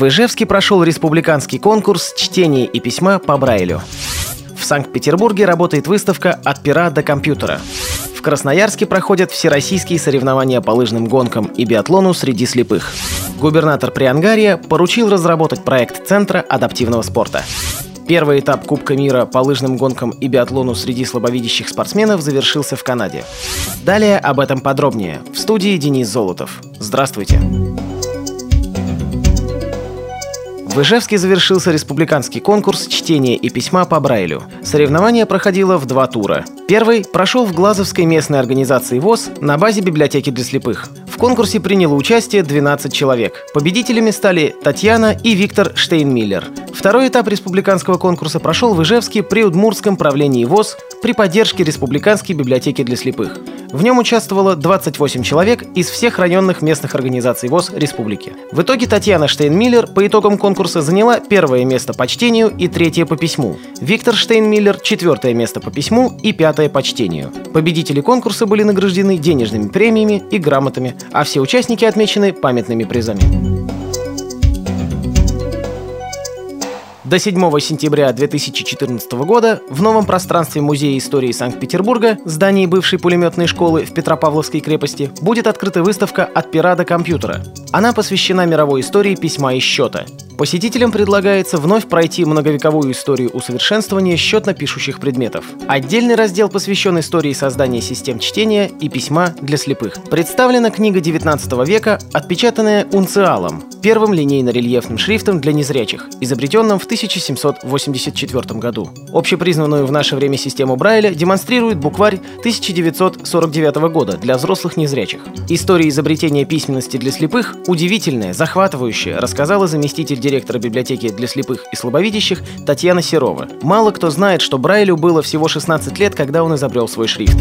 В Ижевске прошел республиканский конкурс чтения и письма по Брайлю. В Санкт-Петербурге работает выставка «От пера до компьютера». В Красноярске проходят всероссийские соревнования по лыжным гонкам и биатлону среди слепых. Губернатор Приангария поручил разработать проект Центра адаптивного спорта. Первый этап Кубка мира по лыжным гонкам и биатлону среди слабовидящих спортсменов завершился в Канаде. Далее об этом подробнее. В студии Денис Золотов. Здравствуйте. В Ижевске завершился республиканский конкурс чтения и письма по Брайлю. Соревнование проходило в два тура. Первый прошел в Глазовской местной организации ВОЗ на базе библиотеки для слепых. В конкурсе приняло участие 12 человек. Победителями стали Татьяна и Виктор Штейнмиллер. Второй этап республиканского конкурса прошел в Ижевске при Удмуртском правлении ВОЗ при поддержке Республиканской библиотеки для слепых. В нем участвовало 28 человек из всех районных местных организаций ВОЗ республики. В итоге Татьяна Штейнмиллер по итогам конкурса заняла первое место по чтению и третье по письму. Виктор Штейнмиллер – четвертое место по письму и пятое по чтению. Победители конкурса были награждены денежными премиями и грамотами, а все участники отмечены памятными призами. До 7 сентября 2014 года в новом пространстве Музея истории Санкт-Петербурга, здании бывшей пулеметной школы в Петропавловской крепости, будет открыта выставка «От пера до компьютера». Она посвящена мировой истории письма и счета. Посетителям предлагается вновь пройти многовековую историю усовершенствования счетно-пишущих предметов. Отдельный раздел посвящен истории создания систем чтения и письма для слепых. Представлена книга 19 века, отпечатанная унциалом, первым линейно-рельефным шрифтом для незрячих, изобретенным в 1784 году. Общепризнанную в наше время систему Брайля демонстрирует букварь 1949 года для взрослых незрячих. История изобретения письменности для слепых удивительная, захватывающая, рассказала заместитель директора библиотеки для слепых и слабовидящих Татьяна Серова. Мало кто знает, что Брайлю было всего 16 лет, когда он изобрел свой шрифт.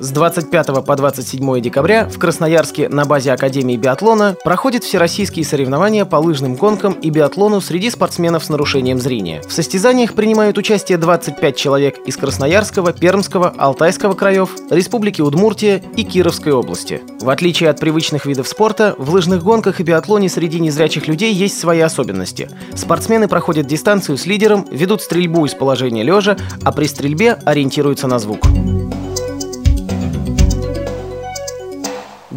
С 25 по 27 декабря в Красноярске на базе Академии биатлона проходят всероссийские соревнования по лыжным гонкам и биатлону среди спортсменов с нарушением зрения. В состязаниях принимают участие 25 человек из Красноярского, Пермского, Алтайского краев, Республики Удмуртия и Кировской области. В отличие от привычных видов спорта, в лыжных гонках и биатлоне среди незрячих людей есть свои особенности. Спортсмены проходят дистанцию с лидером, ведут стрельбу из положения лежа, а при стрельбе ориентируются на звук.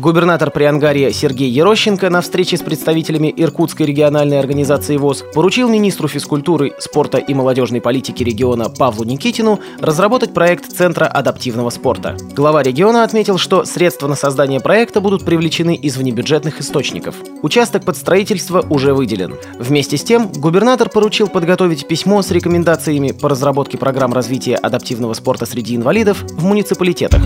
Губернатор Приангария Сергей Ерощенко на встрече с представителями Иркутской региональной организации ВОЗ поручил министру физкультуры, спорта и молодежной политики региона Павлу Никитину разработать проект Центра адаптивного спорта. Глава региона отметил, что средства на создание проекта будут привлечены из внебюджетных источников. Участок под строительство уже выделен. Вместе с тем, губернатор поручил подготовить письмо с рекомендациями по разработке программ развития адаптивного спорта среди инвалидов в муниципалитетах.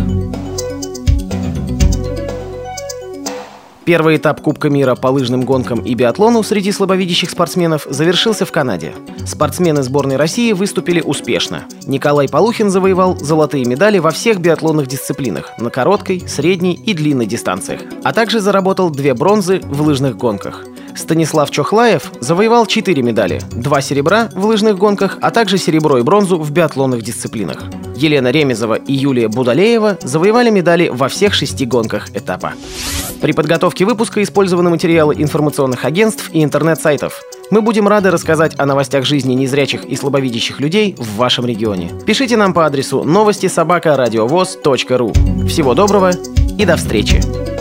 Первый этап Кубка мира по лыжным гонкам и биатлону среди слабовидящих спортсменов завершился в Канаде. Спортсмены сборной России выступили успешно. Николай Полухин завоевал золотые медали во всех биатлонных дисциплинах – на короткой, средней и длинной дистанциях, а также заработал две бронзы в лыжных гонках – Станислав Чохлаев завоевал 4 медали, 2 серебра в лыжных гонках, а также серебро и бронзу в биатлонных дисциплинах. Елена Ремезова и Юлия Будалеева завоевали медали во всех шести гонках этапа. При подготовке выпуска использованы материалы информационных агентств и интернет-сайтов. Мы будем рады рассказать о новостях жизни незрячих и слабовидящих людей в вашем регионе. Пишите нам по адресу новости собака ру. Всего доброго и до встречи!